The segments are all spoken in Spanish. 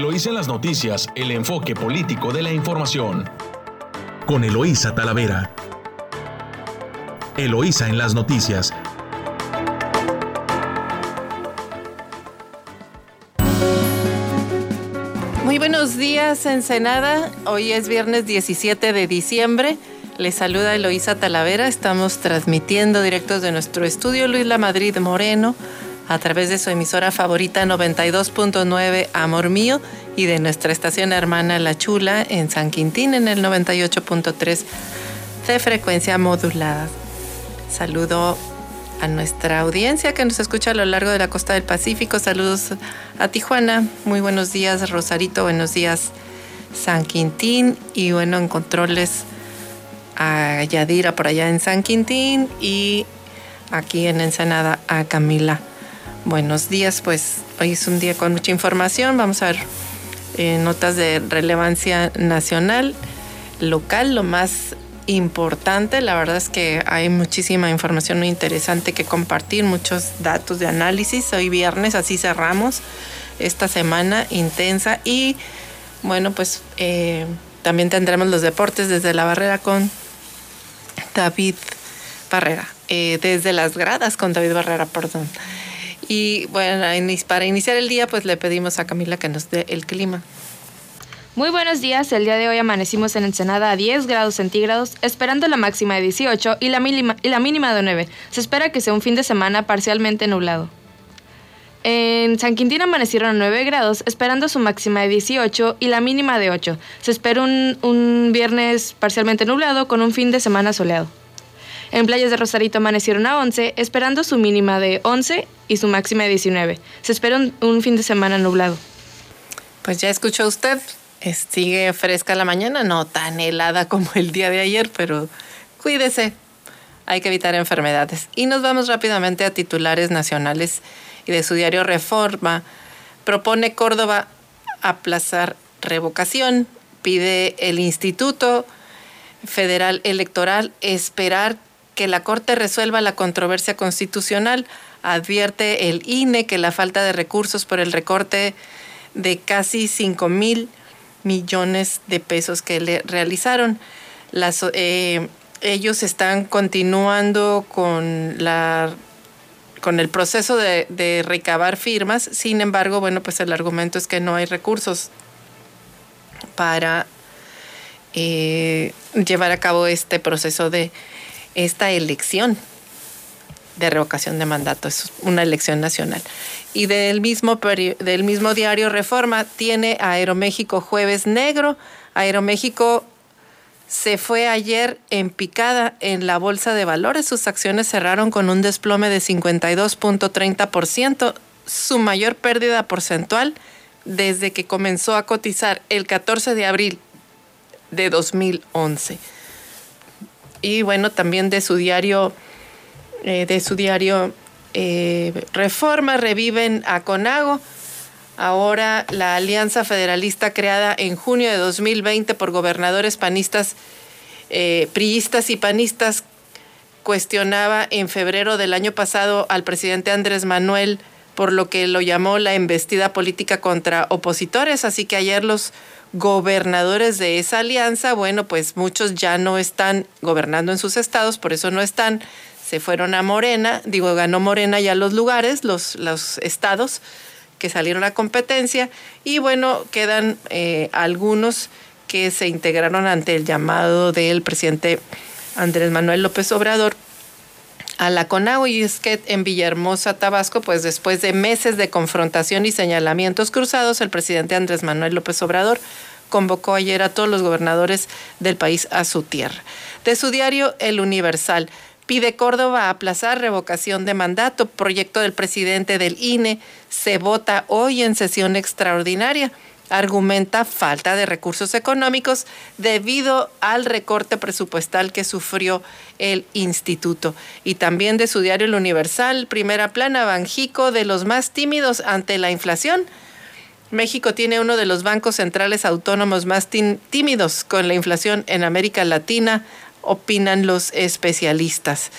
Eloísa en las noticias, el enfoque político de la información. Con Eloísa Talavera. Eloísa en las noticias. Muy buenos días, Ensenada. Hoy es viernes 17 de diciembre. Les saluda Eloísa Talavera. Estamos transmitiendo directos de nuestro estudio Luis La Madrid Moreno a través de su emisora favorita 92.9 Amor Mío y de nuestra estación hermana La Chula en San Quintín en el 98.3 de frecuencia modulada. Saludo a nuestra audiencia que nos escucha a lo largo de la costa del Pacífico. Saludos a Tijuana. Muy buenos días, Rosarito. Buenos días, San Quintín. Y bueno, en controles a Yadira por allá en San Quintín y aquí en Ensenada a Camila Buenos días, pues hoy es un día con mucha información. Vamos a ver eh, notas de relevancia nacional, local, lo más importante. La verdad es que hay muchísima información muy interesante que compartir, muchos datos de análisis. Hoy viernes, así cerramos esta semana intensa y bueno, pues eh, también tendremos los deportes desde la barrera con David Barrera, eh, desde las gradas con David Barrera, perdón. Y bueno, para iniciar el día, pues le pedimos a Camila que nos dé el clima. Muy buenos días, el día de hoy amanecimos en Ensenada a 10 grados centígrados, esperando la máxima de 18 y la, mínima, y la mínima de 9. Se espera que sea un fin de semana parcialmente nublado. En San Quintín amanecieron a 9 grados, esperando su máxima de 18 y la mínima de 8. Se espera un, un viernes parcialmente nublado con un fin de semana soleado. En playas de Rosarito amanecieron a 11, esperando su mínima de 11 y su máxima de 19. Se espera un, fin de semana nublado. Pues ya escuchó usted, sigue fresca la mañana, no tan helada como el día de ayer, pero cuídese, hay que evitar enfermedades. Y nos vamos rápidamente a titulares nacionales y de su diario Reforma. Propone Córdoba aplazar revocación, pide el Instituto Federal Electoral esperar que la Corte resuelva la controversia constitucional. Advierte el INE que la falta de recursos por el recorte de casi 5 mil millones de pesos que le realizaron. Eh, ellos están continuando con la con el proceso de, de, recabar firmas. Sin embargo, bueno, pues el argumento es que no hay recursos para eh, llevar a cabo este proceso de esta elección de revocación de mandato, es una elección nacional. Y del mismo, del mismo diario Reforma tiene Aeroméxico Jueves Negro. Aeroméxico se fue ayer en picada en la bolsa de valores. Sus acciones cerraron con un desplome de 52.30%, su mayor pérdida porcentual desde que comenzó a cotizar el 14 de abril de 2011 y bueno, también de su diario, eh, de su diario eh, Reforma, reviven a Conago. Ahora la Alianza Federalista creada en junio de 2020 por gobernadores panistas, eh, priistas y panistas cuestionaba en febrero del año pasado al presidente Andrés Manuel por lo que lo llamó la embestida política contra opositores. Así que ayer los gobernadores de esa alianza, bueno, pues muchos ya no están gobernando en sus estados, por eso no están, se fueron a Morena, digo, ganó Morena ya los lugares, los, los estados que salieron a competencia, y bueno, quedan eh, algunos que se integraron ante el llamado del presidente Andrés Manuel López Obrador a la CONAGO y es que en Villahermosa, Tabasco, pues después de meses de confrontación y señalamientos cruzados, el presidente Andrés Manuel López Obrador convocó ayer a todos los gobernadores del país a su tierra. De su diario El Universal, pide Córdoba aplazar revocación de mandato. Proyecto del presidente del INE se vota hoy en sesión extraordinaria argumenta falta de recursos económicos debido al recorte presupuestal que sufrió el instituto. Y también de su diario El Universal, primera plana, Banjico de los más tímidos ante la inflación. México tiene uno de los bancos centrales autónomos más tímidos con la inflación en América Latina, opinan los especialistas.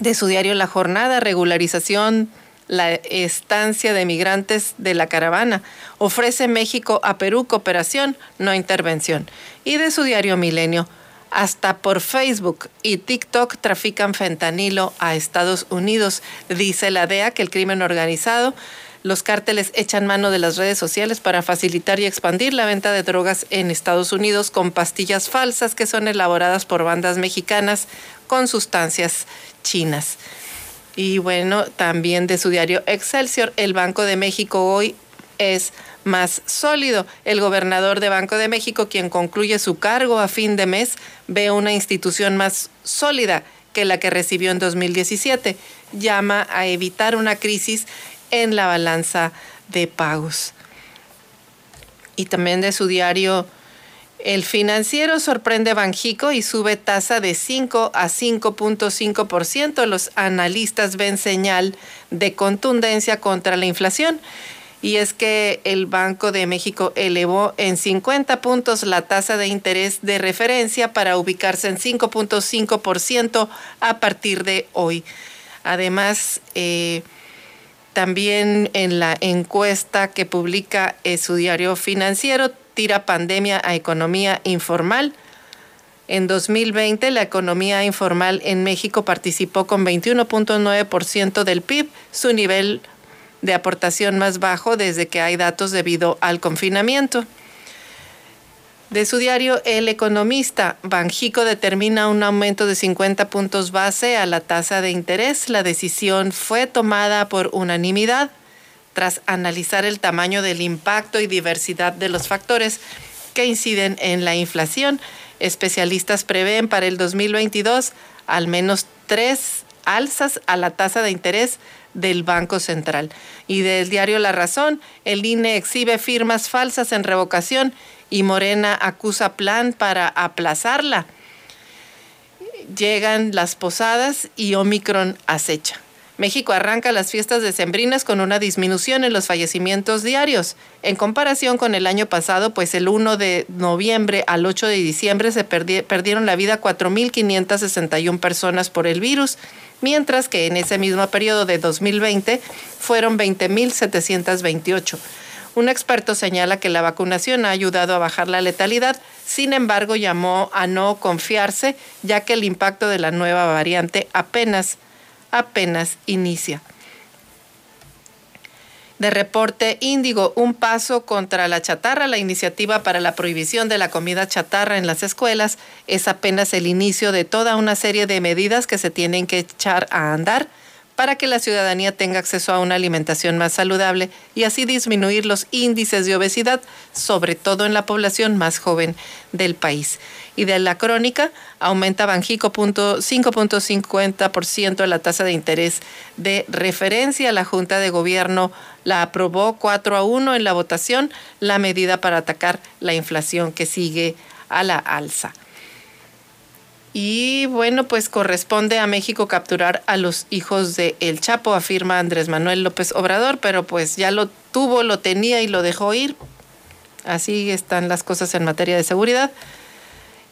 De su diario La Jornada, regularización la estancia de migrantes de la caravana. Ofrece México a Perú cooperación, no intervención. Y de su diario Milenio, hasta por Facebook y TikTok trafican fentanilo a Estados Unidos. Dice la DEA que el crimen organizado los cárteles echan mano de las redes sociales para facilitar y expandir la venta de drogas en Estados Unidos con pastillas falsas que son elaboradas por bandas mexicanas con sustancias chinas. Y bueno, también de su diario Excelsior, el Banco de México hoy es más sólido. El gobernador de Banco de México, quien concluye su cargo a fin de mes, ve una institución más sólida que la que recibió en 2017. Llama a evitar una crisis en la balanza de pagos. Y también de su diario El Financiero sorprende Banjico y sube tasa de 5 a 5.5%. Los analistas ven señal de contundencia contra la inflación. Y es que el Banco de México elevó en 50 puntos la tasa de interés de referencia para ubicarse en 5.5% a partir de hoy. Además, eh, también en la encuesta que publica su diario financiero, tira pandemia a economía informal. En 2020, la economía informal en México participó con 21.9% del PIB, su nivel de aportación más bajo desde que hay datos debido al confinamiento. De su diario El Economista, Banjico determina un aumento de 50 puntos base a la tasa de interés. La decisión fue tomada por unanimidad tras analizar el tamaño del impacto y diversidad de los factores que inciden en la inflación. Especialistas prevén para el 2022 al menos tres alzas a la tasa de interés del Banco Central. Y del diario La Razón, el INE exhibe firmas falsas en revocación y Morena acusa plan para aplazarla. Llegan las posadas y Omicron acecha. México arranca las fiestas decembrinas con una disminución en los fallecimientos diarios, en comparación con el año pasado, pues el 1 de noviembre al 8 de diciembre se perdieron la vida 4.561 personas por el virus, mientras que en ese mismo periodo de 2020 fueron 20.728. Un experto señala que la vacunación ha ayudado a bajar la letalidad, sin embargo llamó a no confiarse, ya que el impacto de la nueva variante apenas, apenas inicia. De reporte Índigo, un paso contra la chatarra. La iniciativa para la prohibición de la comida chatarra en las escuelas es apenas el inicio de toda una serie de medidas que se tienen que echar a andar para que la ciudadanía tenga acceso a una alimentación más saludable y así disminuir los índices de obesidad, sobre todo en la población más joven del país. Y de la crónica, aumenta Banjico 5.50% la tasa de interés de referencia. La Junta de Gobierno la aprobó 4 a 1 en la votación, la medida para atacar la inflación que sigue a la alza. Y bueno, pues corresponde a México capturar a los hijos de El Chapo, afirma Andrés Manuel López Obrador, pero pues ya lo tuvo, lo tenía y lo dejó ir. Así están las cosas en materia de seguridad.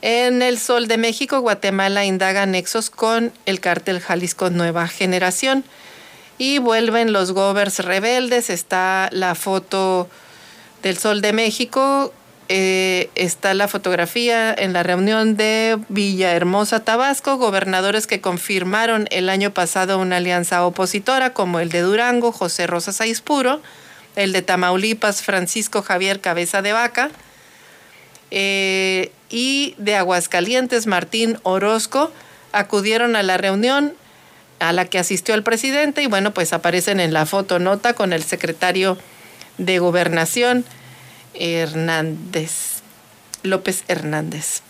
En el Sol de México, Guatemala indaga nexos con el cártel Jalisco Nueva Generación. Y vuelven los govers rebeldes. Está la foto del Sol de México eh, está la fotografía en la reunión de Villahermosa, Tabasco, gobernadores que confirmaron el año pasado una alianza opositora, como el de Durango, José Rosas Aispuro, el de Tamaulipas, Francisco Javier Cabeza de Vaca, eh, y de Aguascalientes, Martín Orozco, acudieron a la reunión a la que asistió el presidente y bueno, pues aparecen en la foto nota con el secretario de Gobernación, Hernández, López Hernández.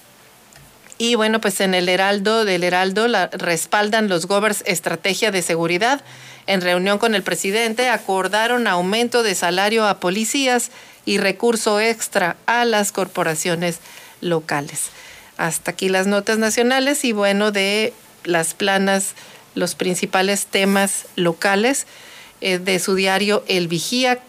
Y bueno, pues en el Heraldo del Heraldo la, respaldan los Govers estrategia de seguridad. En reunión con el presidente acordaron aumento de salario a policías y recurso extra a las corporaciones locales. Hasta aquí las notas nacionales y bueno, de las planas, los principales temas locales eh, de su diario El Vigía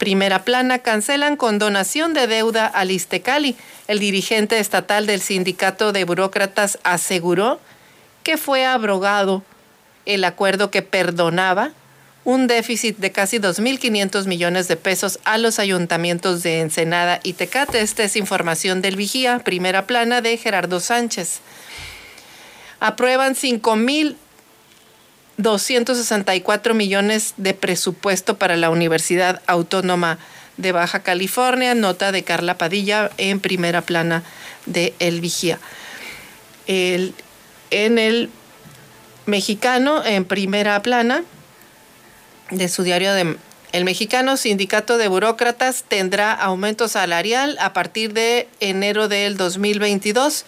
Primera plana, cancelan con donación de deuda al Istecali. El dirigente estatal del sindicato de burócratas aseguró que fue abrogado el acuerdo que perdonaba un déficit de casi 2.500 millones de pesos a los ayuntamientos de Ensenada y Tecate. Esta es información del Vigía, primera plana de Gerardo Sánchez. Aprueban 5.264 millones de presupuesto para la Universidad Autónoma de Baja California, nota de Carla Padilla en primera plana de El Vigía. El, en el mexicano, en primera plana, de su diario de El Mexicano, Sindicato de Burócratas tendrá aumento salarial a partir de enero del 2022.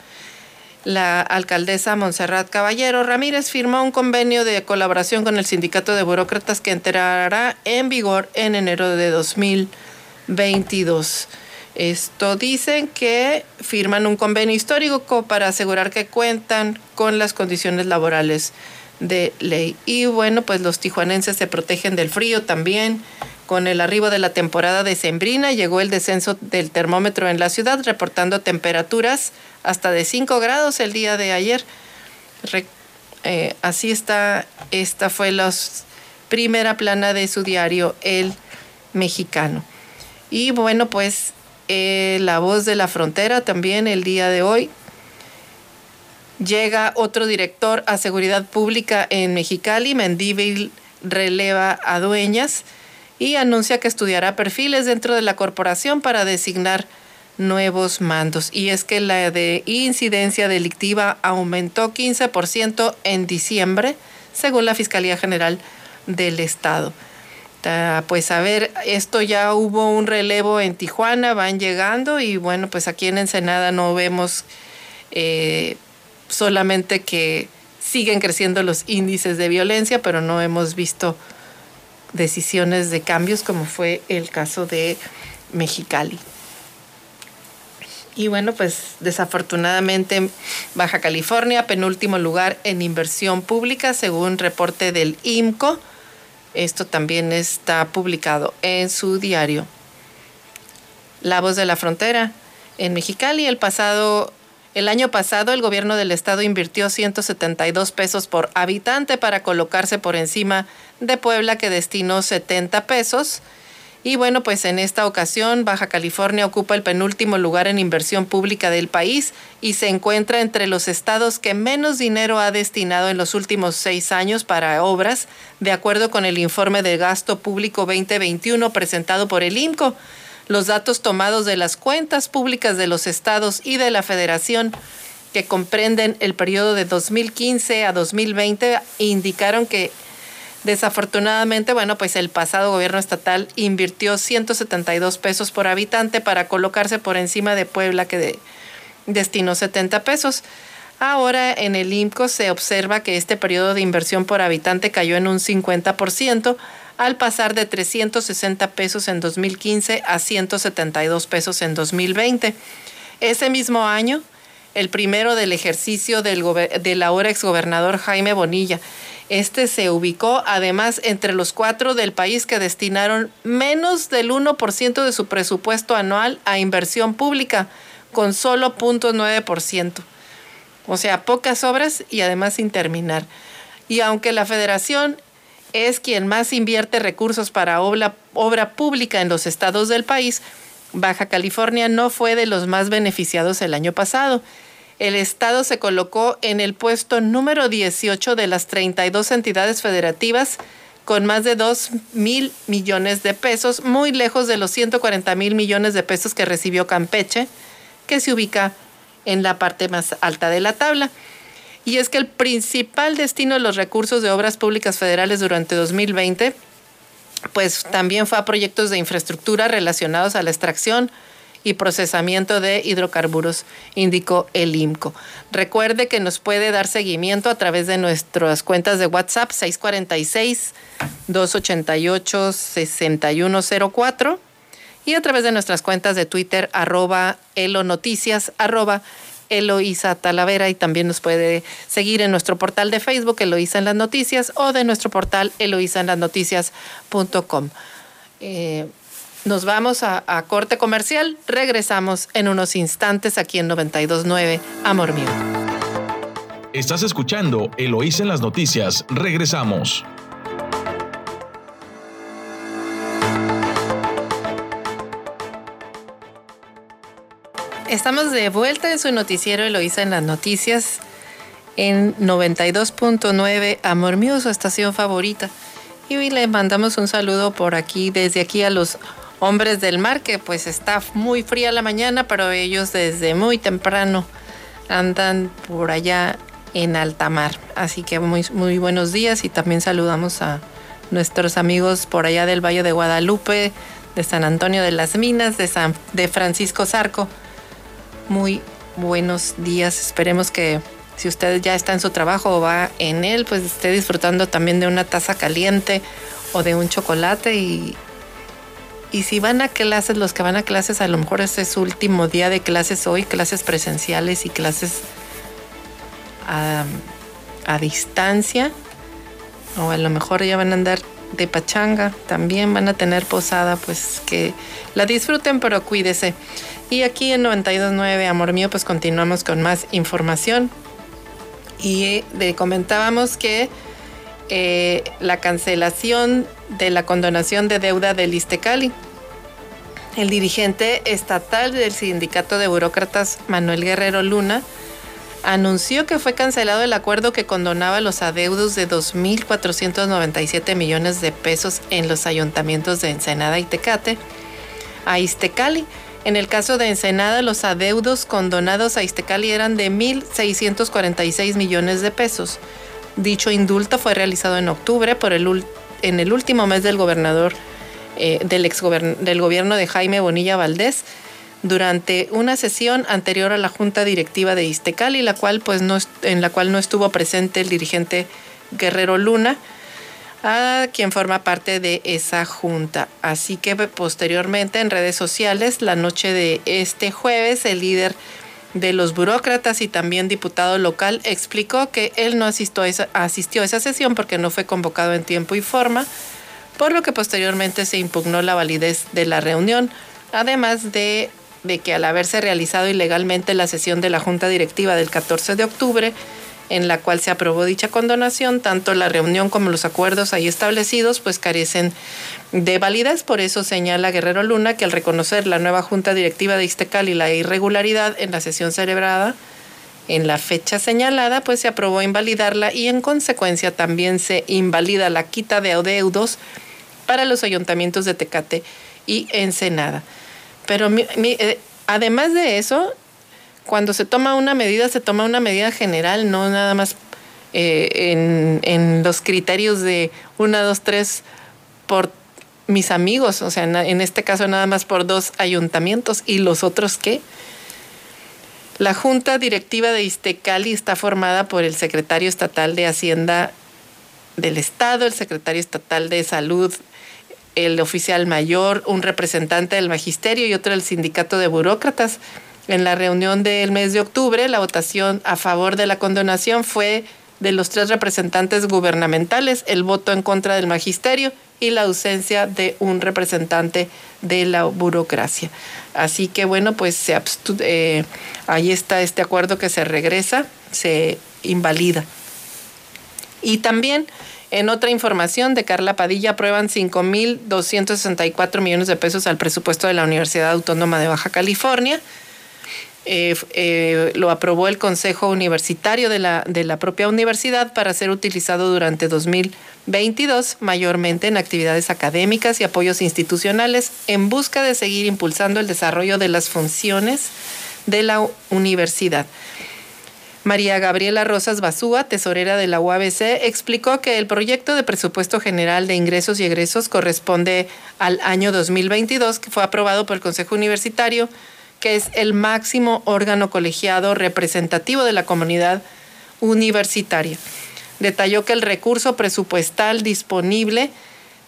La alcaldesa Montserrat Caballero Ramírez firmó un convenio de colaboración con el Sindicato de Burócratas que entrará en vigor en enero de 2022. Esto dicen que firman un convenio histórico para asegurar que cuentan con las condiciones laborales de ley. Y bueno, pues los tijuanenses se protegen del frío también. Con el arribo de la temporada decembrina llegó el descenso del termómetro en la ciudad, reportando temperaturas hasta de 5 grados el día de ayer. Eh, así está, esta fue la primera plana de su diario, El Mexicano. Y bueno, pues eh, La Voz de la Frontera también el día de hoy Llega otro director a seguridad pública en Mexicali, Mendívil releva a Dueñas y anuncia que estudiará perfiles dentro de la corporación para designar nuevos mandos. Y es que la de incidencia delictiva aumentó 15% en diciembre, según la Fiscalía General del Estado. Pues a ver, esto ya hubo un relevo en Tijuana, van llegando y bueno, pues aquí en Ensenada no vemos eh, solamente que siguen creciendo los índices de violencia, pero no hemos visto decisiones de cambios como fue el caso de Mexicali. Y bueno, pues desafortunadamente Baja California, penúltimo lugar en inversión pública según reporte del IMCO. Esto también está publicado en su diario. La voz de la frontera. En Mexicali el pasado el año pasado el gobierno del estado invirtió 172 pesos por habitante para colocarse por encima de Puebla que destinó 70 pesos. Y bueno, pues en esta ocasión Baja California ocupa el penúltimo lugar en inversión pública del país y se encuentra entre los estados que menos dinero ha destinado en los últimos seis años para obras, de acuerdo con el informe de gasto público 2021 presentado por el INCO. Los datos tomados de las cuentas públicas de los estados y de la federación que comprenden el periodo de 2015 a 2020 indicaron que desafortunadamente, bueno, pues el pasado gobierno estatal invirtió 172 pesos por habitante para colocarse por encima de Puebla que destinó 70 pesos. Ahora en el IMCO se observa que este periodo de inversión por habitante cayó en un 50%, al pasar de 360 pesos en 2015 a 172 pesos en 2020. Ese mismo año, el primero del ejercicio del, del ahora exgobernador Jaime Bonilla. Este se ubicó además entre los cuatro del país que destinaron menos del 1% de su presupuesto anual a inversión pública, con solo 0.9%. O sea, pocas obras y además sin terminar. Y aunque la federación es quien más invierte recursos para obra, pública en los estados del país, Baja California no fue de los más beneficiados el año pasado. El estado se colocó en el puesto número 18 de las 32 entidades federativas con más de 2 mil millones de pesos, muy lejos de los 140 mil millones de pesos que recibió Campeche, que se ubica en la parte más alta de la tabla y es que el principal destino de los recursos de obras públicas federales durante 2020 pues también fue a proyectos de infraestructura relacionados a la extracción y procesamiento de hidrocarburos, indicó el IMCO. Recuerde que nos puede dar seguimiento a través de nuestras cuentas de WhatsApp 646-288-6104 y a través de nuestras cuentas de Twitter arroba elonoticias arroba Eloísa Talavera y también nos puede seguir en nuestro portal de Facebook Eloísa en las noticias o de nuestro portal eloísaenlasnoticias.com. Eh, nos vamos a, a, corte comercial, regresamos en unos instantes aquí en 929 Amor Mío. Estás escuchando Eloísa en las noticias, regresamos. Estamos de vuelta en su noticiero Eloísa en las noticias en 92.9 Amor Mío, su estación favorita. Y hoy le mandamos un saludo por aquí, desde aquí a los hombres del mar, que pues está muy fría la mañana, pero ellos desde muy temprano andan por allá en alta mar. Así que muy, muy buenos días y también saludamos a nuestros amigos por allá del Valle de Guadalupe, de San Antonio de las Minas, de, San, de Francisco Zarco muy buenos días. Esperemos que si usted ya está en su trabajo o va en él, pues esté disfrutando también de una taza caliente o de un chocolate y, y si van a clases, los que van a clases, a lo mejor este es su último día de clases hoy, clases presenciales y clases a, a distancia, o a lo mejor ya van a andar de pachanga, también van a tener posada, pues que la disfruten, pero cuídese. Y aquí en 92.9, amor mío, pues continuamos con más información. Y le comentábamos que eh, la cancelación de la condonación de deuda del Istecali. El dirigente estatal del sindicato de burócratas, Manuel Guerrero Luna, anunció que fue cancelado el acuerdo que condonaba los adeudos de 2.497 millones de pesos en los ayuntamientos de Ensenada y Tecate a Istecali en el caso de Ensenada, los adeudos condonados a Iztecali eran de 1.646 millones de pesos. Dicho indulto fue realizado en octubre por el, en el último mes del gobernador eh, del, ex del gobierno de Jaime Bonilla Valdés durante una sesión anterior a la junta directiva de Iztecali, la cual, pues, no, en la cual no estuvo presente el dirigente Guerrero Luna a quien forma parte de esa junta. Así que posteriormente en redes sociales, la noche de este jueves, el líder de los burócratas y también diputado local explicó que él no asistió a esa, asistió a esa sesión porque no fue convocado en tiempo y forma, por lo que posteriormente se impugnó la validez de la reunión, además de, de que al haberse realizado ilegalmente la sesión de la Junta Directiva del 14 de octubre, en la cual se aprobó dicha condonación, tanto la reunión como los acuerdos ahí establecidos pues carecen de validez. Por eso señala Guerrero Luna que al reconocer la nueva junta directiva de Ixtecal y la irregularidad en la sesión celebrada en la fecha señalada, pues se aprobó invalidarla y en consecuencia también se invalida la quita de adeudos para los ayuntamientos de Tecate y Ensenada. Pero eh, además de eso, cuando se toma una medida, se toma una medida general, no nada más eh, en, los criterios de una, dos, tres por mis amigos, o sea, en, este caso nada más por dos ayuntamientos y los otros qué. La Junta Directiva de Iztecali está formada por el secretario estatal de Hacienda del Estado, el secretario estatal de Salud, el oficial mayor, un representante del magisterio y otro del sindicato de burócratas. En la reunión del mes de octubre, la votación a favor de la condonación fue de los tres representantes gubernamentales, el voto en contra del magisterio y la ausencia de un representante de la burocracia. Así que bueno, pues se eh, ahí está este acuerdo que se regresa, se invalida. Y también en otra información de Carla Padilla aprueban 5.264 millones de pesos al presupuesto de la Universidad Autónoma de Baja California. Eh, eh, lo aprobó el Consejo Universitario de la, de la propia universidad para ser utilizado durante 2022, mayormente en actividades académicas y apoyos institucionales, en busca de seguir impulsando el desarrollo de las funciones de la universidad. María Gabriela Rosas Basúa, tesorera de la UABC, explicó que el proyecto de presupuesto general de ingresos y egresos corresponde al año 2022, que fue aprobado por el Consejo Universitario que es el máximo órgano colegiado representativo de la comunidad universitaria. Detalló que el recurso presupuestal disponible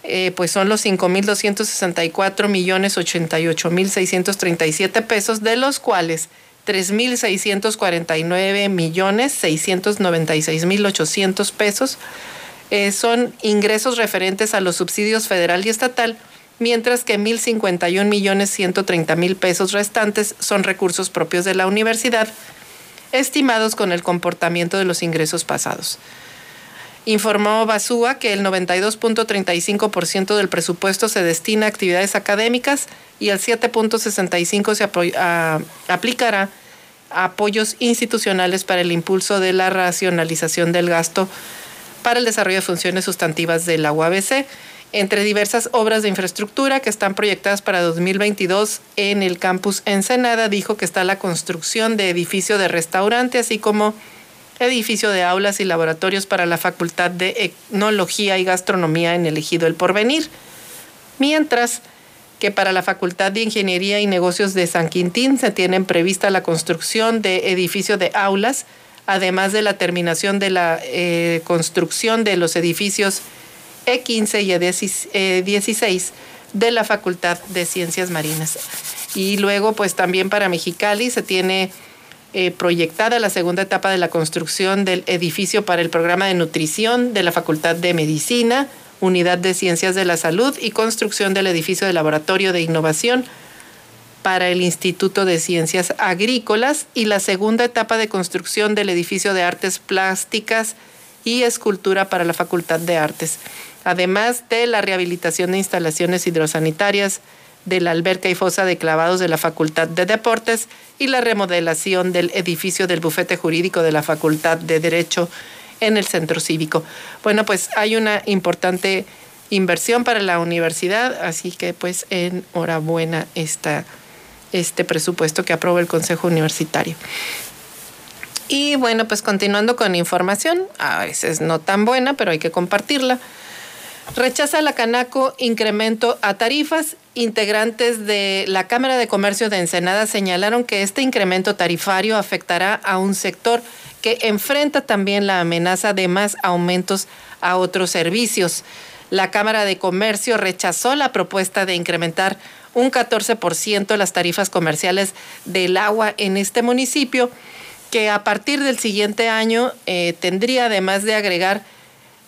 eh, pues son los 5.264 millones 88 mil 637 pesos, de los cuales 3.649 millones 696 mil 800 pesos eh, son ingresos referentes a los subsidios federal y estatal mientras que 1.051 millones 130 mil pesos restantes son recursos propios de la universidad, estimados con el comportamiento de los ingresos pasados. Informó Basúa que el 92.35% del presupuesto se destina a actividades académicas y el 7.65% se aplicará a apoyos institucionales para el impulso de la racionalización del gasto para el desarrollo de funciones sustantivas de la UABC entre diversas obras de infraestructura que están proyectadas para 2022 en el campus Ensenada, dijo que está la construcción de edificio de restaurante, así como edificio de aulas y laboratorios para la Facultad de Etnología y Gastronomía en el Ejido El Porvenir, mientras que para la Facultad de Ingeniería y Negocios de San Quintín se tienen prevista la construcción de edificio de aulas, además de la terminación de la eh, construcción de los edificios E15 y E16 eh, de la Facultad de Ciencias Marinas. Y luego, pues también para Mexicali se tiene eh, proyectada la segunda etapa de la construcción del edificio para el programa de nutrición de la Facultad de Medicina, Unidad de Ciencias de la Salud y construcción del edificio de laboratorio de innovación para el Instituto de Ciencias Agrícolas y la segunda etapa de construcción del edificio de artes plásticas y escultura para la Facultad de Artes, además de la rehabilitación de instalaciones hidrosanitarias, de la alberca y fosa de clavados de la Facultad de Deportes y la remodelación del edificio del bufete jurídico de la Facultad de Derecho en el centro cívico. Bueno, pues hay una importante inversión para la universidad, así que pues enhorabuena esta, este presupuesto que aprobó el Consejo Universitario. Y bueno, pues continuando con información, a veces no tan buena, pero hay que compartirla. Rechaza la Canaco incremento a tarifas. Integrantes de la Cámara de Comercio de Ensenada señalaron que este incremento tarifario afectará a un sector que enfrenta también la amenaza de más aumentos a otros servicios. La Cámara de Comercio rechazó la propuesta de incrementar un 14% las tarifas comerciales del agua en este municipio, que a partir del siguiente año eh, tendría además de agregar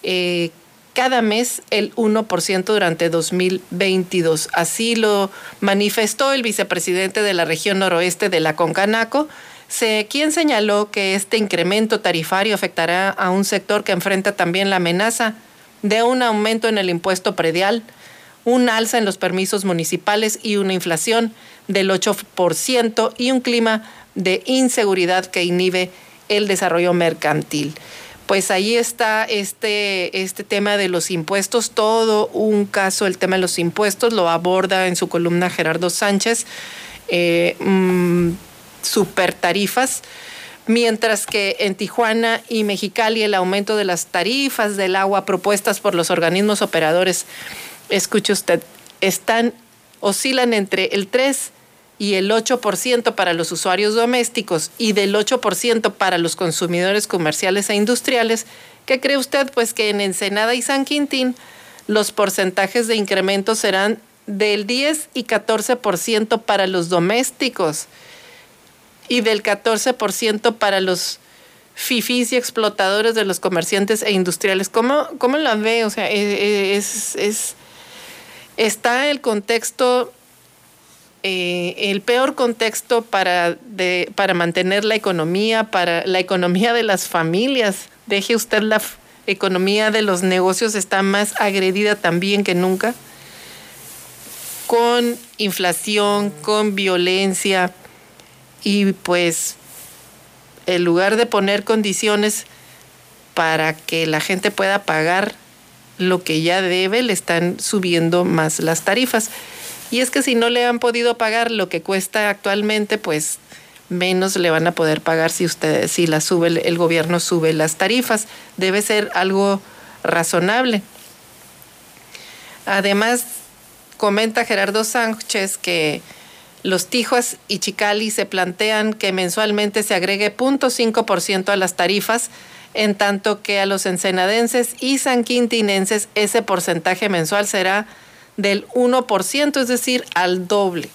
eh, cada mes el 1% durante 2022. Así lo manifestó el vicepresidente de la región noroeste de la Concanaco, quien señaló que este incremento tarifario afectará a un sector que enfrenta también la amenaza de un aumento en el impuesto predial, un alza en los permisos municipales y una inflación del 8% y un clima de inseguridad que inhibe el desarrollo mercantil pues ahí está este, este tema de los impuestos, todo un caso, el tema de los impuestos, lo aborda en su columna Gerardo Sánchez, eh, mm, super tarifas, mientras que en Tijuana y Mexicali el aumento de las tarifas del agua propuestas por los organismos operadores, escuche usted, están, oscilan entre el 3 y el 8% para los usuarios domésticos y del 8% para los consumidores comerciales e industriales, ¿qué cree usted? Pues que en Ensenada y San Quintín los porcentajes de incremento serán del 10 y 14% para los domésticos y del 14% para los fifís y explotadores de los comerciantes e industriales. ¿Cómo, cómo la ve? O sea, e, e, es, es, está el contexto eh, el peor contexto para, para mantener la economía, para la economía de las familias. Deje usted la economía de los negocios está más agredida también que nunca, con inflación, con violencia y pues en lugar de poner condiciones para que la gente pueda pagar lo que ya debe, le están subiendo más las tarifas. Y es que si no le han podido pagar lo que cuesta actualmente, pues menos le van a poder pagar si usted, si la sube, el gobierno sube las tarifas. Debe ser algo razonable. Además, comenta Gerardo Sánchez que los Tijuas y Chicali se plantean que mensualmente se agregue 0.5% a las tarifas, en tanto que a los ensenadenses y sanquintinenses ese porcentaje mensual será del 1%, es decir, al doble.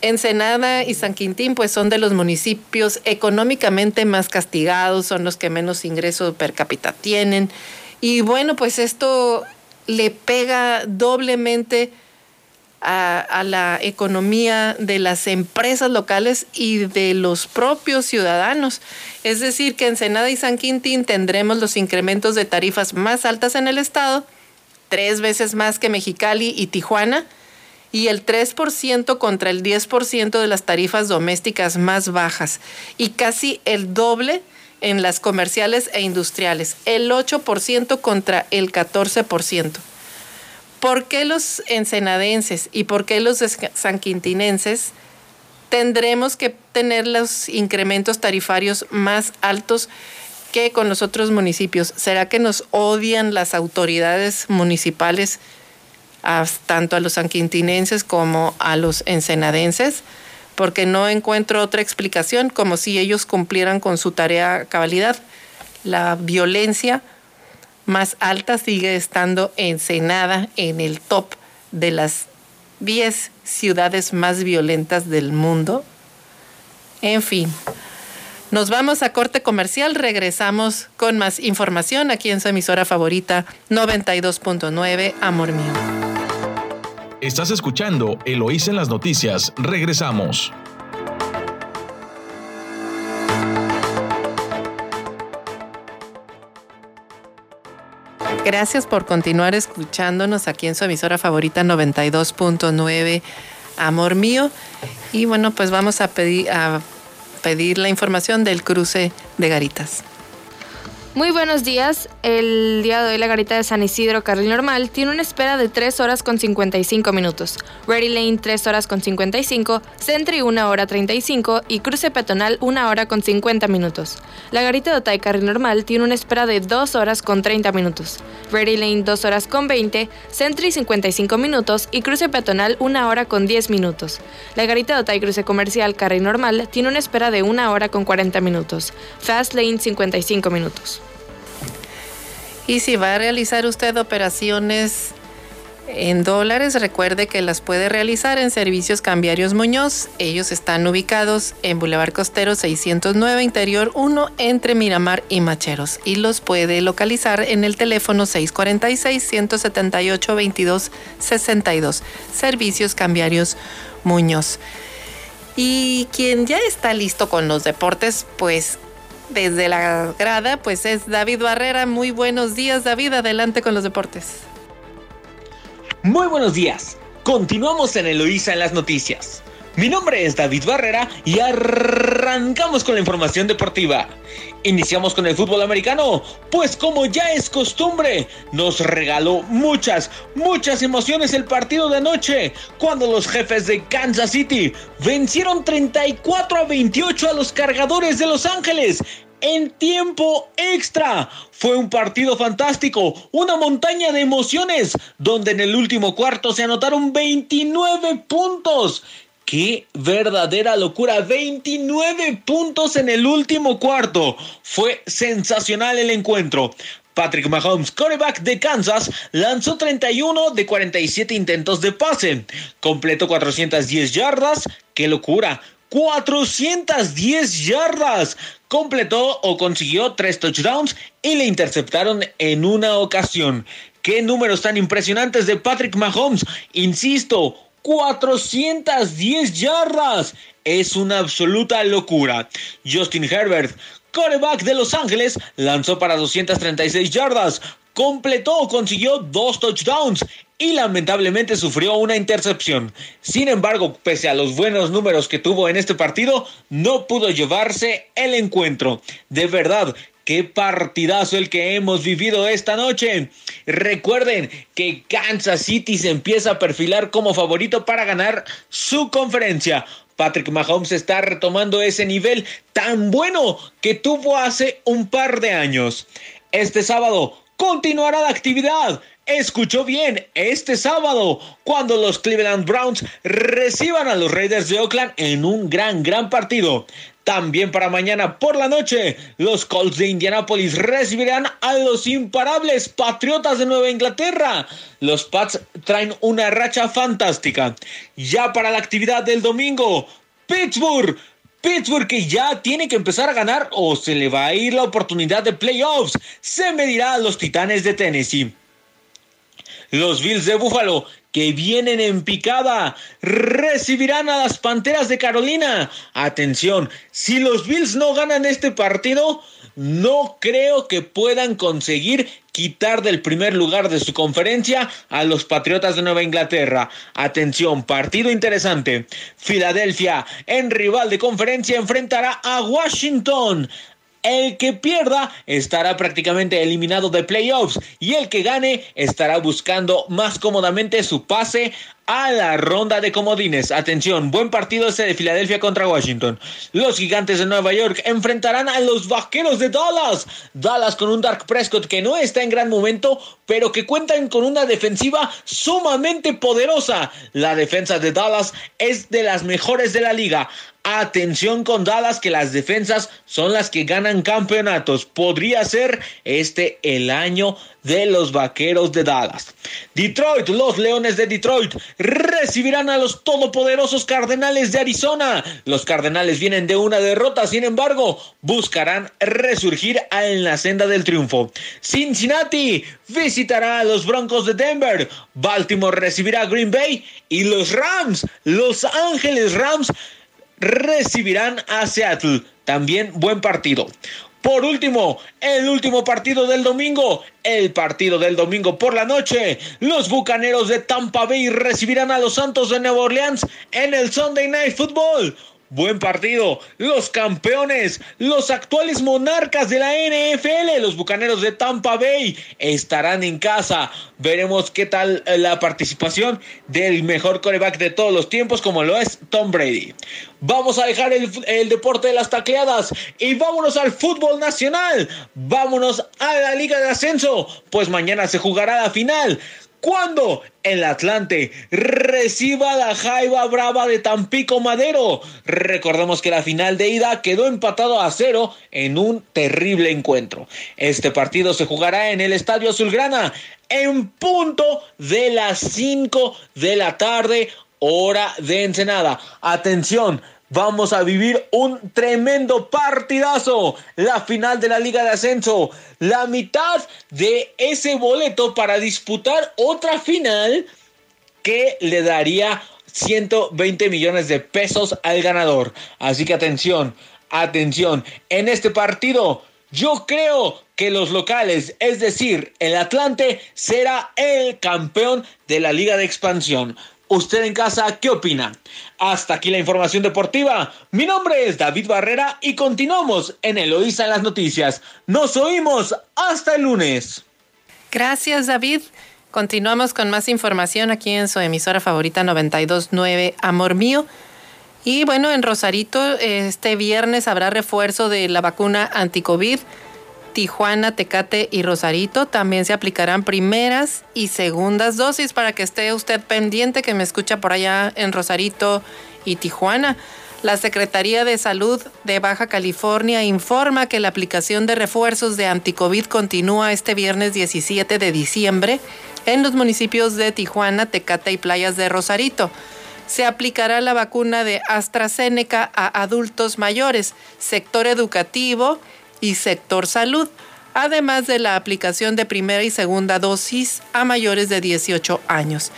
Ensenada y San Quintín pues son de los municipios económicamente más castigados, son los que menos ingresos per cápita tienen. Y bueno, pues esto le pega doblemente a, la economía de las empresas locales y de los propios ciudadanos. Es decir, que en Senada y San Quintín tendremos los incrementos de tarifas más altas en el estado, tres veces más que Mexicali y Tijuana, y el 3% contra el 10% de las tarifas domésticas más bajas, y casi el doble en las comerciales e industriales, el 8% contra el 14%. ¿Por qué los ensenadenses y por qué los sanquintinenses tendremos que tener los incrementos tarifarios más altos que con los otros municipios? ¿Será que nos odian las autoridades municipales, tanto a los sanquintinenses como a los ensenadenses? Porque no encuentro otra explicación, como si ellos cumplieran con su tarea cabalidad. La violencia más alta sigue estando Ensenada en el top de las 10 ciudades más violentas del mundo. En fin, nos vamos a corte comercial, regresamos con más información aquí en su emisora favorita 92.9 Amor Mío. Estás escuchando Eloís en las noticias, regresamos. Gracias por continuar escuchándonos aquí en su emisora favorita 92.9 Amor Mío. Y bueno, pues vamos a pedir, a pedir la información del cruce de Garitas. Muy buenos días. El día de hoy la garita de San Isidro Carril Normal tiene una espera de 3 horas con 55 minutos. Ready Lane 3 horas con 55, Sentry 1 hora 35 y cruce peatonal 1 hora con 50 minutos. La garita de Otay Carril Normal tiene una espera de 2 horas con 30 minutos. Ready Lane 2 horas con 20, Sentry 55 minutos y cruce peatonal 1 hora con 10 minutos. La garita de Otay Cruce Comercial Carril Normal tiene una espera de 1 hora con 40 minutos. Fast Lane 55 minutos. Y si va a realizar usted operaciones en dólares, recuerde que las puede realizar en Servicios Cambiarios Muñoz. Ellos están ubicados en Boulevard Costero 609, Interior 1, entre Miramar y Macheros. Y los puede localizar en el teléfono 646-178-2262. Servicios Cambiarios Muñoz. Y quien ya está listo con los deportes, pues desde la grada, pues es David Barrera. Muy buenos días, David. Adelante con los deportes. Muy buenos días. Continuamos en Eloísa en las noticias. Mi nombre es David Barrera y arrancamos con la información deportiva. Iniciamos con el fútbol americano, pues como ya es costumbre, nos regaló muchas, muchas emociones el partido de anoche, cuando los jefes de Kansas City vencieron 34 a 28 a los cargadores de Los Ángeles en tiempo extra. Fue un partido fantástico, una montaña de emociones, donde en el último cuarto se anotaron 29 puntos. ¡Qué verdadera locura! 29 puntos en el último cuarto. Fue sensacional el encuentro. Patrick Mahomes, quarterback de Kansas, lanzó 31 de 47 intentos de pase. Completó 410 yardas. ¡Qué locura! 410 yardas. Completó o consiguió tres touchdowns y le interceptaron en una ocasión. Qué números tan impresionantes de Patrick Mahomes. Insisto, 410 yardas. Es una absoluta locura. Justin Herbert, coreback de Los Ángeles, lanzó para 236 yardas. Completó o consiguió dos touchdowns y lamentablemente sufrió una intercepción. Sin embargo, pese a los buenos números que tuvo en este partido, no pudo llevarse el encuentro. De verdad, Qué partidazo el que hemos vivido esta noche. Recuerden que Kansas City se empieza a perfilar como favorito para ganar su conferencia. Patrick Mahomes está retomando ese nivel tan bueno que tuvo hace un par de años. Este sábado continuará la actividad. Escuchó bien, este sábado, cuando los Cleveland Browns reciban a los Raiders de Oakland en un gran, gran partido. También para mañana por la noche, los Colts de Indianapolis recibirán a los imparables Patriotas de Nueva Inglaterra. Los Pats traen una racha fantástica. Ya para la actividad del domingo, Pittsburgh Pittsburgh que ya tiene que empezar a ganar o se le va a ir la oportunidad de playoffs. Se medirá a los Titanes de Tennessee. Los Bills de Buffalo que vienen en picada recibirán a las Panteras de Carolina. Atención, si los Bills no ganan este partido, no creo que puedan conseguir quitar del primer lugar de su conferencia a los Patriotas de Nueva Inglaterra. Atención, partido interesante. Filadelfia, en rival de conferencia, enfrentará a Washington. El que pierda estará prácticamente eliminado de playoffs y el que gane estará buscando más cómodamente su pase a la ronda de comodines. Atención, buen partido ese de Filadelfia contra Washington. Los gigantes de Nueva York enfrentarán a los vaqueros de Dallas. Dallas con un Dark Prescott que no está en gran momento, pero que cuentan con una defensiva sumamente poderosa. La defensa de Dallas es de las mejores de la liga. Atención con Dallas que las defensas son las que ganan campeonatos. Podría ser este el año de los Vaqueros de Dallas. Detroit, los Leones de Detroit recibirán a los todopoderosos Cardenales de Arizona. Los Cardenales vienen de una derrota, sin embargo, buscarán resurgir en la senda del triunfo. Cincinnati visitará a los Broncos de Denver. Baltimore recibirá a Green Bay y los Rams, Los Ángeles Rams recibirán a Seattle. También buen partido. Por último, el último partido del domingo, el partido del domingo por la noche, los Bucaneros de Tampa Bay recibirán a los Santos de Nueva Orleans en el Sunday Night Football. Buen partido. Los campeones, los actuales monarcas de la NFL, los Bucaneros de Tampa Bay, estarán en casa. Veremos qué tal la participación del mejor coreback de todos los tiempos, como lo es Tom Brady. Vamos a dejar el, el deporte de las tacleadas y vámonos al fútbol nacional. Vámonos a la Liga de Ascenso, pues mañana se jugará la final cuando el Atlante reciba la Jaiba Brava de Tampico Madero. Recordemos que la final de ida quedó empatado a cero en un terrible encuentro. Este partido se jugará en el Estadio Azulgrana en punto de las 5 de la tarde, hora de Ensenada. Atención, Vamos a vivir un tremendo partidazo. La final de la Liga de Ascenso. La mitad de ese boleto para disputar otra final que le daría 120 millones de pesos al ganador. Así que atención, atención. En este partido yo creo que los locales, es decir, el Atlante, será el campeón de la Liga de Expansión. ¿Usted en casa qué opina? Hasta aquí la información deportiva. Mi nombre es David Barrera y continuamos en Eloísa en las noticias. Nos oímos hasta el lunes. Gracias David. Continuamos con más información aquí en su emisora favorita 929 Amor Mío. Y bueno, en Rosarito este viernes habrá refuerzo de la vacuna anticovid. Tijuana, Tecate y Rosarito también se aplicarán primeras y segundas dosis para que esté usted pendiente que me escucha por allá en Rosarito y Tijuana. La Secretaría de Salud de Baja California informa que la aplicación de refuerzos de anticovid continúa este viernes 17 de diciembre en los municipios de Tijuana, Tecate y Playas de Rosarito. Se aplicará la vacuna de AstraZeneca a adultos mayores, sector educativo, y sector salud, además de la aplicación de primera y segunda dosis a mayores de 18 años.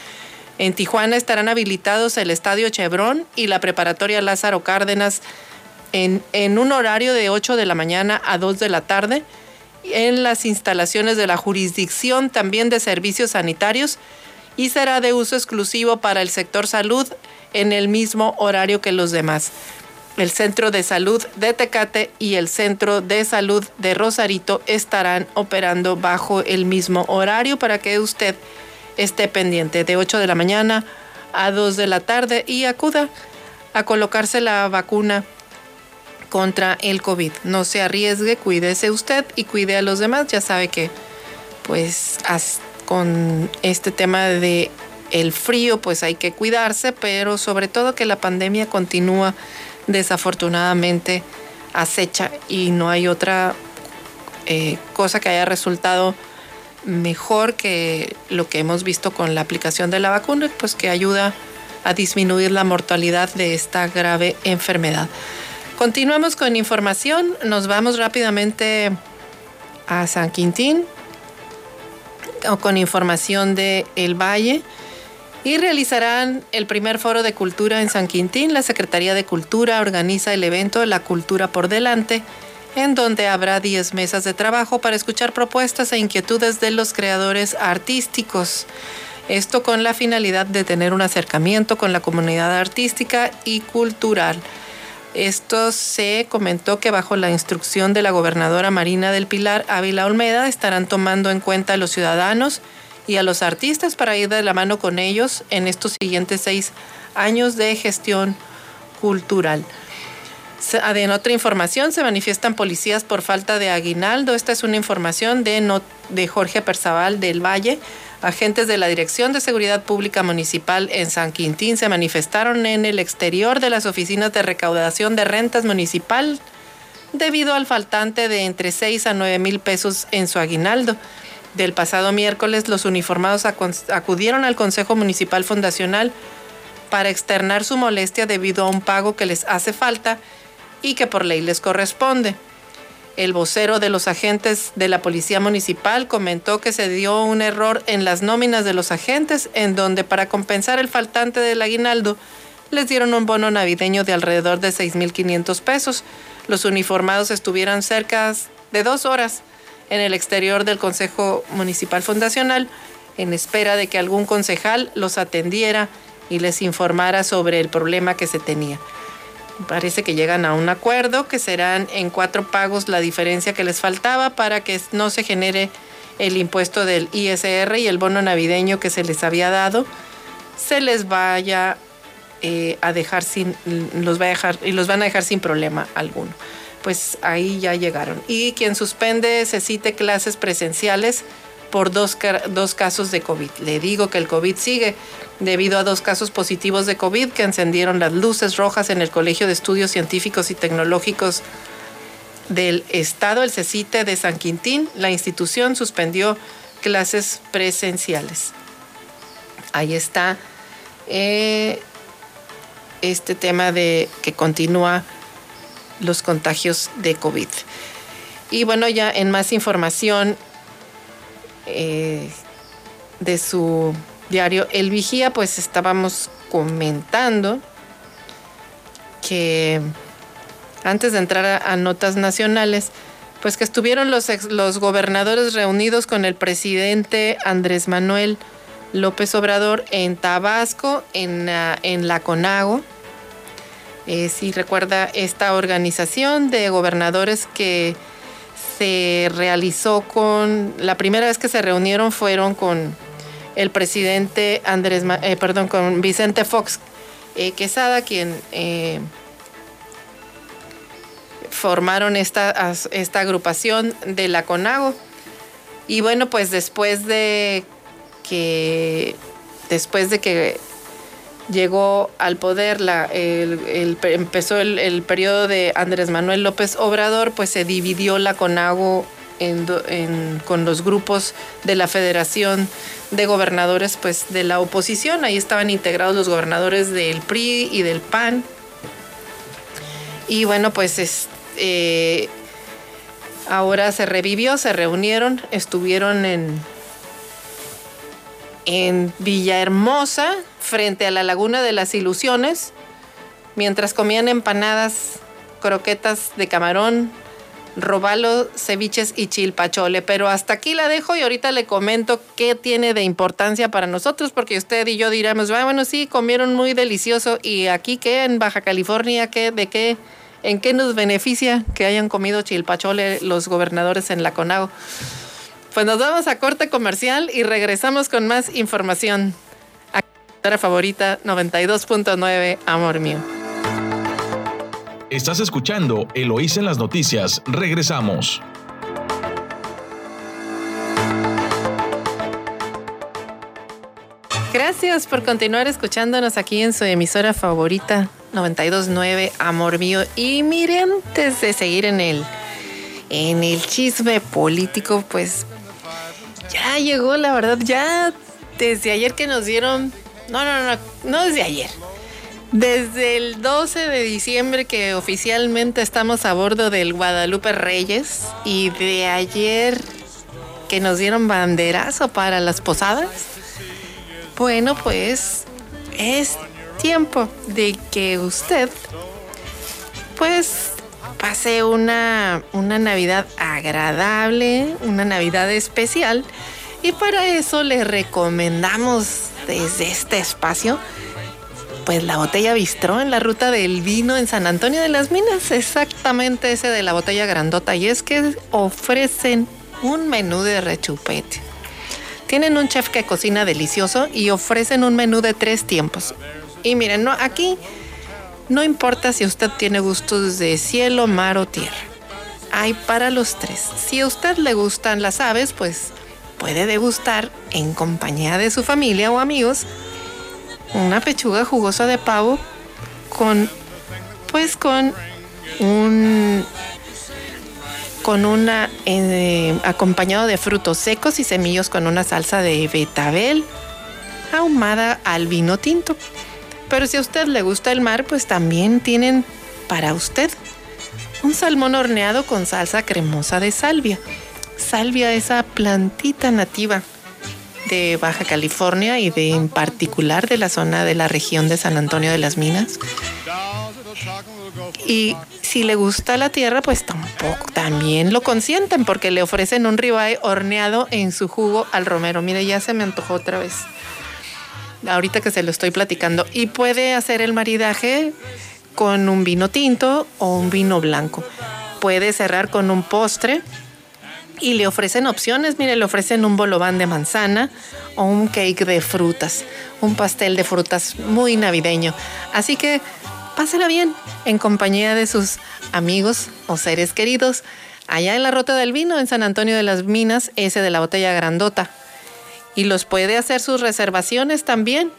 En Tijuana estarán habilitados el Estadio Chevron y la Preparatoria Lázaro Cárdenas en, en, un horario de 8 de la mañana a 2 de la tarde, en las instalaciones de la jurisdicción también de servicios sanitarios y será de uso exclusivo para el sector salud en el mismo horario que los demás el Centro de Salud de Tecate y el Centro de Salud de Rosarito estarán operando bajo el mismo horario para que usted esté pendiente de 8 de la mañana a 2 de la tarde y acuda a colocarse la vacuna contra el COVID. No se arriesgue, cuídese usted y cuide a los demás. Ya sabe que pues con este tema de el frío pues hay que cuidarse, pero sobre todo que la pandemia continúa desafortunadamente acecha y no hay otra eh, cosa que haya resultado mejor que lo que hemos visto con la aplicación de la vacuna, pues que ayuda a disminuir la mortalidad de esta grave enfermedad. Continuamos con información, nos vamos rápidamente a San Quintín. con información de El Valle y realizarán el primer foro de cultura en San Quintín. La Secretaría de Cultura organiza el evento La Cultura por Delante, en donde habrá 10 mesas de trabajo para escuchar propuestas e inquietudes de los creadores artísticos. Esto con la finalidad de tener un acercamiento con la comunidad artística y cultural. Esto se comentó que bajo la instrucción de la gobernadora Marina del Pilar Ávila Olmeda estarán tomando en cuenta a los ciudadanos y a los artistas para ir de la mano con ellos en estos siguientes seis años de gestión cultural. En otra información, se manifiestan policías por falta de aguinaldo. Esta es una información de, de Jorge Perzaval del Valle. Agentes de la Dirección de Seguridad Pública Municipal en San Quintín se manifestaron en el exterior de las oficinas de recaudación de rentas municipal debido al faltante de entre 6 a 9 mil pesos en su aguinaldo. Del pasado miércoles, los uniformados acudieron al Consejo Municipal Fundacional para externar su molestia debido a un pago que les hace falta y que por ley les corresponde. El vocero de los agentes de la Policía Municipal comentó que se dio un error en las nóminas de los agentes, en donde para compensar el faltante del aguinaldo les dieron un bono navideño de alrededor de 6.500 pesos. Los uniformados estuvieron cerca de dos horas en el exterior del Consejo Municipal Fundacional en espera de que algún concejal los atendiera y les informara sobre el problema que se tenía. Parece que llegan a un acuerdo que serán en cuatro pagos la diferencia que les faltaba para que no se genere el impuesto del ISR y el bono navideño que se les había dado. Se les vaya eh, a dejar sin los va a dejar y los van a dejar sin problema alguno pues ahí ya llegaron y quien suspende se cite clases presenciales por dos, dos casos de COVID. Le digo que el COVID sigue debido a dos casos positivos de COVID que encendieron las luces rojas en el Colegio de Estudios Científicos y Tecnológicos del Estado, el CECITE de San Quintín. La institución suspendió clases presenciales. Ahí está eh, este tema de que continúa los contagios de COVID. Y bueno, ya en más información, eh, de su diario El Vigía, pues estábamos comentando que antes de entrar a, notas nacionales, pues que estuvieron los, los gobernadores reunidos con el presidente Andrés Manuel López Obrador en Tabasco, en, en la CONAGO. Eh, si recuerda esta organización de gobernadores que se realizó con, la primera vez que se reunieron fueron con el presidente Andrés, eh, perdón, con Vicente Fox eh, Quesada, quien eh, formaron esta, esta agrupación de la CONAGO. Y bueno, pues después de que, después de que llegó al poder, la, el, empezó el, periodo de Andrés Manuel López Obrador, pues se dividió la CONAGO con los grupos de la Federación de Gobernadores pues, de la oposición. Ahí estaban integrados los gobernadores del PRI y del PAN. Y bueno, pues eh, ahora se revivió, se reunieron, estuvieron en, en Villahermosa, frente a la Laguna de las Ilusiones, mientras comían empanadas, croquetas de camarón, robalo, ceviches y chilpachole. Pero hasta aquí la dejo y ahorita le comento qué tiene de importancia para nosotros, porque usted y yo diremos, bueno, sí, comieron muy delicioso. ¿Y aquí qué? En Baja California, ¿qué? ¿De qué? ¿En qué nos beneficia que hayan comido chilpachole los gobernadores en la CONAGO? Pues nos vamos a corte comercial y regresamos con más información. Aquí, favorita 92.9, amor mío. Estás escuchando Eloís en las noticias. Regresamos. Gracias por continuar escuchándonos aquí en su emisora favorita 929 Amor mío. Y miren, antes de seguir en el en el chisme político, pues ya llegó, la verdad, ya desde ayer que nos dieron, no, no, no, no desde ayer. Desde el 12 de diciembre que oficialmente estamos a bordo del Guadalupe Reyes y de ayer que nos dieron banderazo para las posadas. Bueno, pues es tiempo de que usted pues pase una, una Navidad agradable, una Navidad especial. Y para eso le recomendamos desde este espacio pues la botella bistró en la ruta del vino en San Antonio de las Minas, exactamente ese de la botella grandota. Y es que ofrecen un menú de rechupete. Tienen un chef que cocina delicioso y ofrecen un menú de tres tiempos. Y miren, no, aquí no importa si usted tiene gustos de cielo, mar o tierra. Hay para los tres. Si a usted le gustan las aves, pues puede degustar en compañía de su familia o amigos una pechuga jugosa de pavo con, pues con un, con una, eh, acompañado de frutos secos y semillos con una salsa de betabel ahumada al vino tinto. Pero si a usted le gusta el mar, pues también tienen para usted un salmón horneado con salsa cremosa de salvia. Salvia, esa plantita nativa de Baja California y de en particular de la zona de la región de San Antonio de las Minas. Y si le gusta la tierra, pues tampoco, también lo consienten porque le ofrecen un ribeye horneado en su jugo al romero. Mire, ya se me antojó otra vez. Ahorita que se lo estoy platicando. Y puede hacer el maridaje con un vino tinto o un vino blanco. Puede cerrar con un postre y le ofrecen opciones. Mire, le ofrecen un bolobán de manzana o un cake de frutas, un pastel de frutas muy navideño. Así que pásala bien en compañía de sus amigos o seres queridos. Allá en la Rota del Vino, en San Antonio de las Minas, ese de la botella grandota. Y los puede hacer sus reservaciones también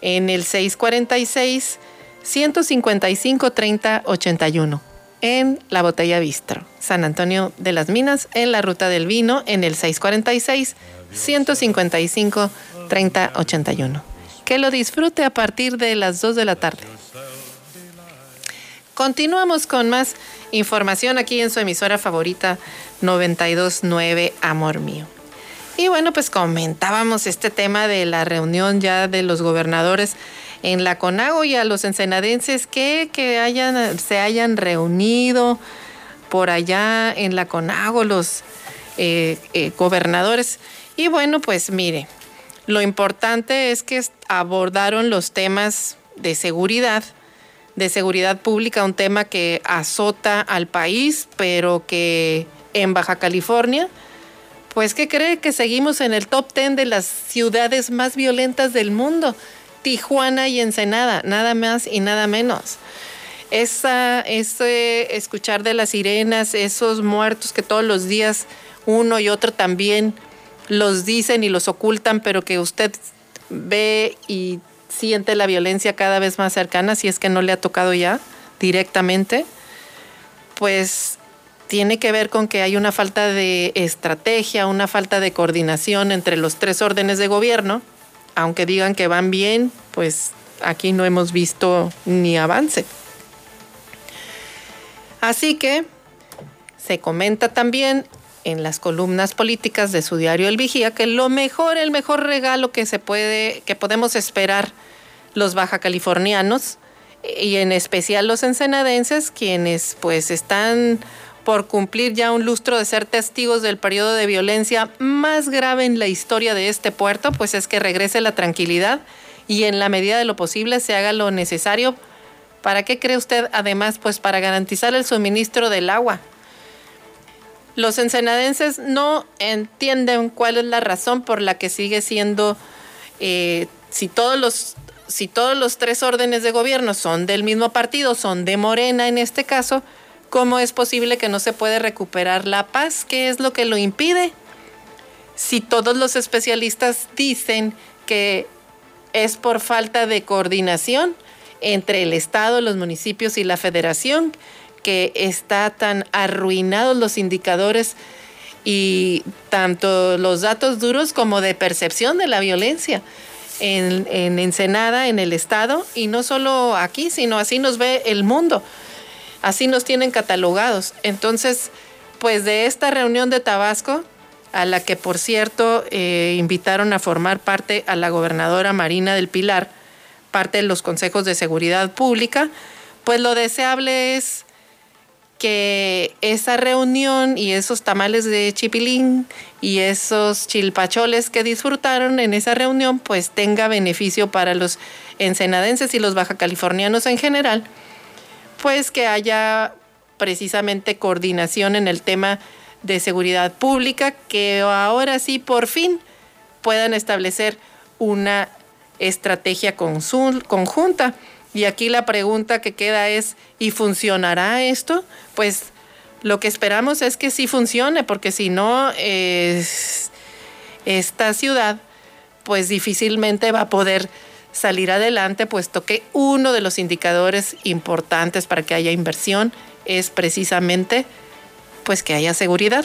en el 646 155 30 81 en la Botella Bistro, San Antonio de las Minas, en la Ruta del Vino, en el 646-155-3081. Que lo disfrute a partir de las 2 de la tarde. Continuamos con más información aquí en su emisora favorita 929 Amor Mío. Y bueno, pues comentábamos este tema de la reunión ya de los gobernadores en la CONAGO y a los ensenadenses que, que hayan, se hayan reunido por allá en la CONAGO, los eh, eh, gobernadores. Y bueno, pues mire, lo importante es que abordaron los temas de seguridad, de seguridad pública, un tema que azota al país, pero que en Baja California, pues que cree que seguimos en el top 10 de las ciudades más violentas del mundo. Tijuana y Ensenada, nada más y nada menos. Esa, ese escuchar de las sirenas, esos muertos que todos los días uno y otro también los dicen y los ocultan, pero que usted ve y siente la violencia cada vez más cercana, si es que no le ha tocado ya directamente, pues tiene que ver con que hay una falta de estrategia, una falta de coordinación entre los tres órdenes de gobierno aunque digan que van bien, pues aquí no hemos visto ni avance. Así que se comenta también en las columnas políticas de su diario El Vigía que lo mejor, el mejor regalo que se puede, que podemos esperar los baja californianos y en especial los ensenadenses, quienes pues están por cumplir ya un lustro de ser testigos del periodo de violencia más grave en la historia de este puerto, pues es que regrese la tranquilidad y en la medida de lo posible se haga lo necesario. ¿Para qué cree usted? Además, pues para garantizar el suministro del agua. Los ensenadenses no entienden cuál es la razón por la que sigue siendo, eh, si todos los si todos los tres órdenes de gobierno son del mismo partido, son de Morena en este caso, ¿Cómo es posible que no se puede recuperar la paz? ¿Qué es lo que lo impide? Si todos los especialistas dicen que es por falta de coordinación entre el Estado, los municipios y la federación, que está tan arruinados los indicadores y tanto los datos duros como de percepción de la violencia en, en Ensenada, en el Estado, y no solo aquí, sino así nos ve el mundo. Así nos tienen catalogados. Entonces, pues de esta reunión de Tabasco, a la que por cierto eh, invitaron a formar parte a la gobernadora Marina del Pilar, parte de los consejos de seguridad pública, pues lo deseable es que esa reunión y esos tamales de chipilín y esos chilpacholes que disfrutaron en esa reunión, pues tenga beneficio para los ensenadenses y los bajacalifornianos en general, pues que haya precisamente coordinación en el tema de seguridad pública, que ahora sí por fin puedan establecer una estrategia conjunta y aquí la pregunta que queda es, ¿y funcionará esto? Pues lo que esperamos es que sí funcione, porque si no, esta ciudad pues difícilmente va a poder salir adelante, puesto que uno de los indicadores importantes para que haya inversión es precisamente pues que haya seguridad.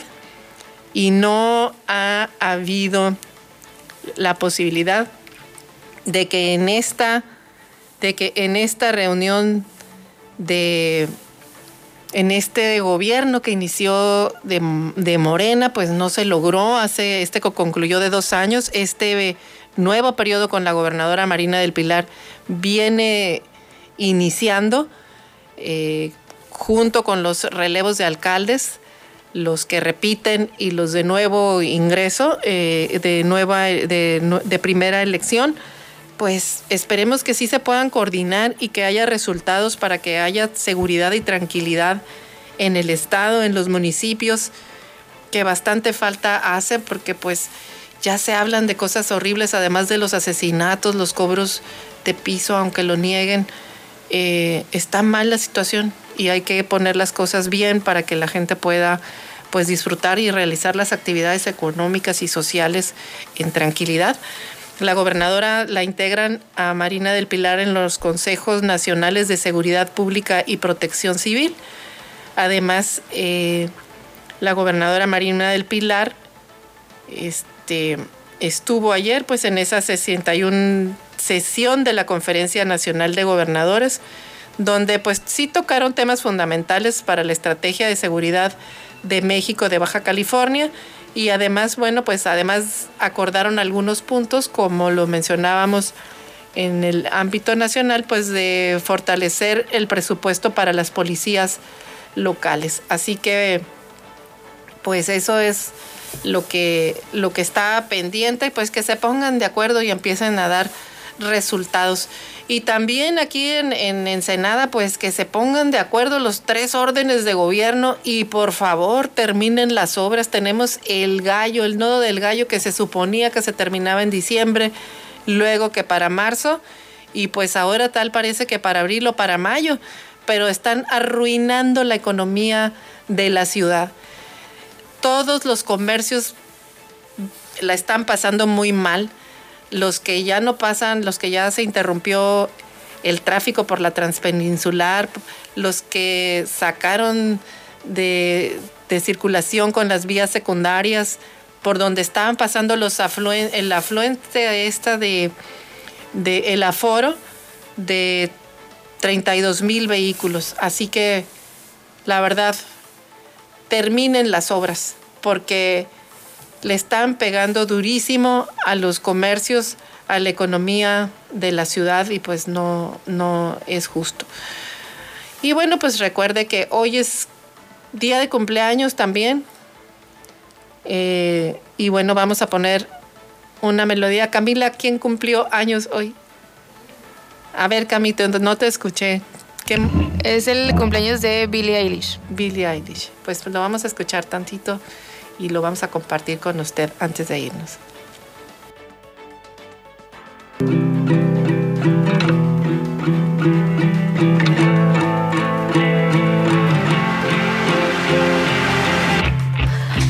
Y no ha habido la posibilidad de que en esta de que en esta reunión de en este gobierno que inició de, Morena, pues no se logró, hace, este concluyó de dos años, este nuevo periodo con la gobernadora Marina del Pilar viene iniciando eh, junto con los relevos de alcaldes, los que repiten y los de nuevo ingreso, eh, de, nueva, de primera elección pues esperemos que sí se puedan coordinar y que haya resultados para que haya seguridad y tranquilidad en el estado, en los municipios, que bastante falta hace porque pues ya se hablan de cosas horribles, además de los asesinatos, los cobros de piso, aunque lo nieguen. Eh, está mal la situación y hay que poner las cosas bien para que la gente pueda pues disfrutar y realizar las actividades económicas y sociales en tranquilidad. La gobernadora la integran a Marina del Pilar en los consejos nacionales de seguridad pública y protección civil. Además, eh, la gobernadora Marina del Pilar este, estuvo ayer pues, en esa 61 sesión de la Conferencia Nacional de Gobernadores, donde pues sí tocaron temas fundamentales para la estrategia de seguridad de México de Baja California y además, bueno, pues además acordaron algunos puntos, como lo mencionábamos en el ámbito nacional, pues de fortalecer el presupuesto para las policías locales. Así que, pues eso es lo que, lo que está pendiente, pues que se pongan de acuerdo y empiecen a dar resultados. Y también aquí en, Ensenada, pues que se pongan de acuerdo los tres órdenes de gobierno y por favor terminen las obras. Tenemos el gallo, el nodo del gallo que se suponía que se terminaba en diciembre, luego que para marzo y pues ahora tal parece que para abril o para mayo, pero están arruinando la economía de la ciudad. Todos los comercios la están pasando muy mal los que ya no pasan, los que ya se interrumpió el tráfico por la transpeninsular, los que sacaron de, circulación con las vías secundarias, por donde estaban pasando los afluentes, el afluente esta de, de el aforo de 32 mil vehículos. Así que la verdad, terminen las obras, porque le están pegando durísimo a los comercios, a la economía de la ciudad y pues no, no es justo. Y bueno, pues recuerde que hoy es día de cumpleaños también. Eh, y bueno, vamos a poner una melodía. Camila, ¿quién cumplió años hoy? A ver, Camito, no te escuché. Es el cumpleaños de Billie Eilish. Billie Eilish. Pues lo vamos a escuchar tantito y lo vamos a compartir con usted antes de irnos.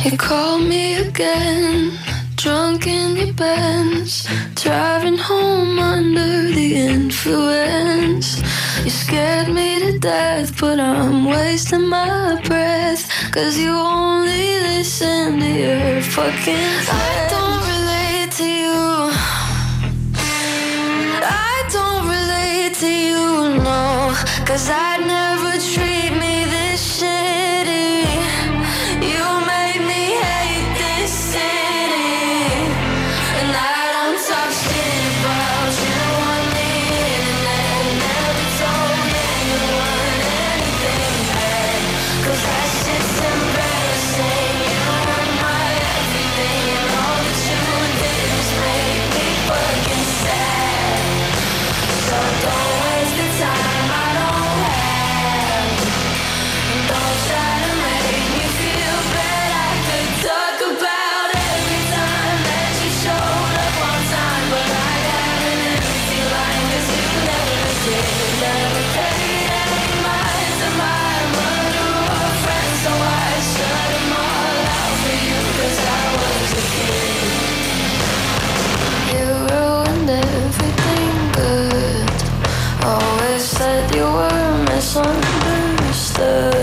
You call me again, drunk in your Benz, driving home under the influence. You scared me to death, but I'm wasting my breath. Cause you only listen to your fucking friends. I don't relate to you. I don't relate to you, no. Cause I'd never treat me The.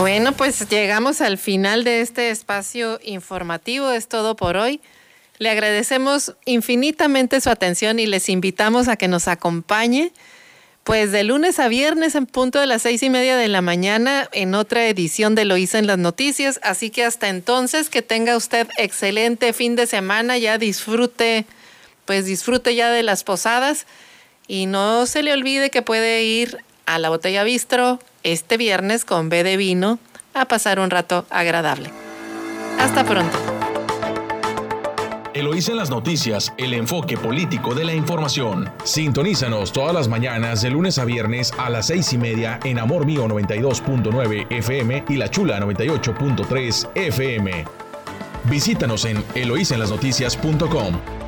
Bueno, pues llegamos al final de este espacio informativo. Es todo por hoy. Le agradecemos infinitamente su atención y les invitamos a que nos acompañe, pues de lunes a viernes en punto de las seis y media de la mañana en otra edición de Lo hice en las noticias. Así que hasta entonces que tenga usted excelente fin de semana, ya disfrute, pues disfrute ya de las posadas y no se le olvide que puede ir a la botella bistro este viernes con B de vino a pasar un rato agradable. Hasta pronto. Eloísa en las noticias, el enfoque político de la información. Sintonízanos todas las mañanas de lunes a viernes a las seis y media en Amor Mío 92.9 FM y La Chula 98.3 FM. Visítanos en eloísenlasnoticias.com.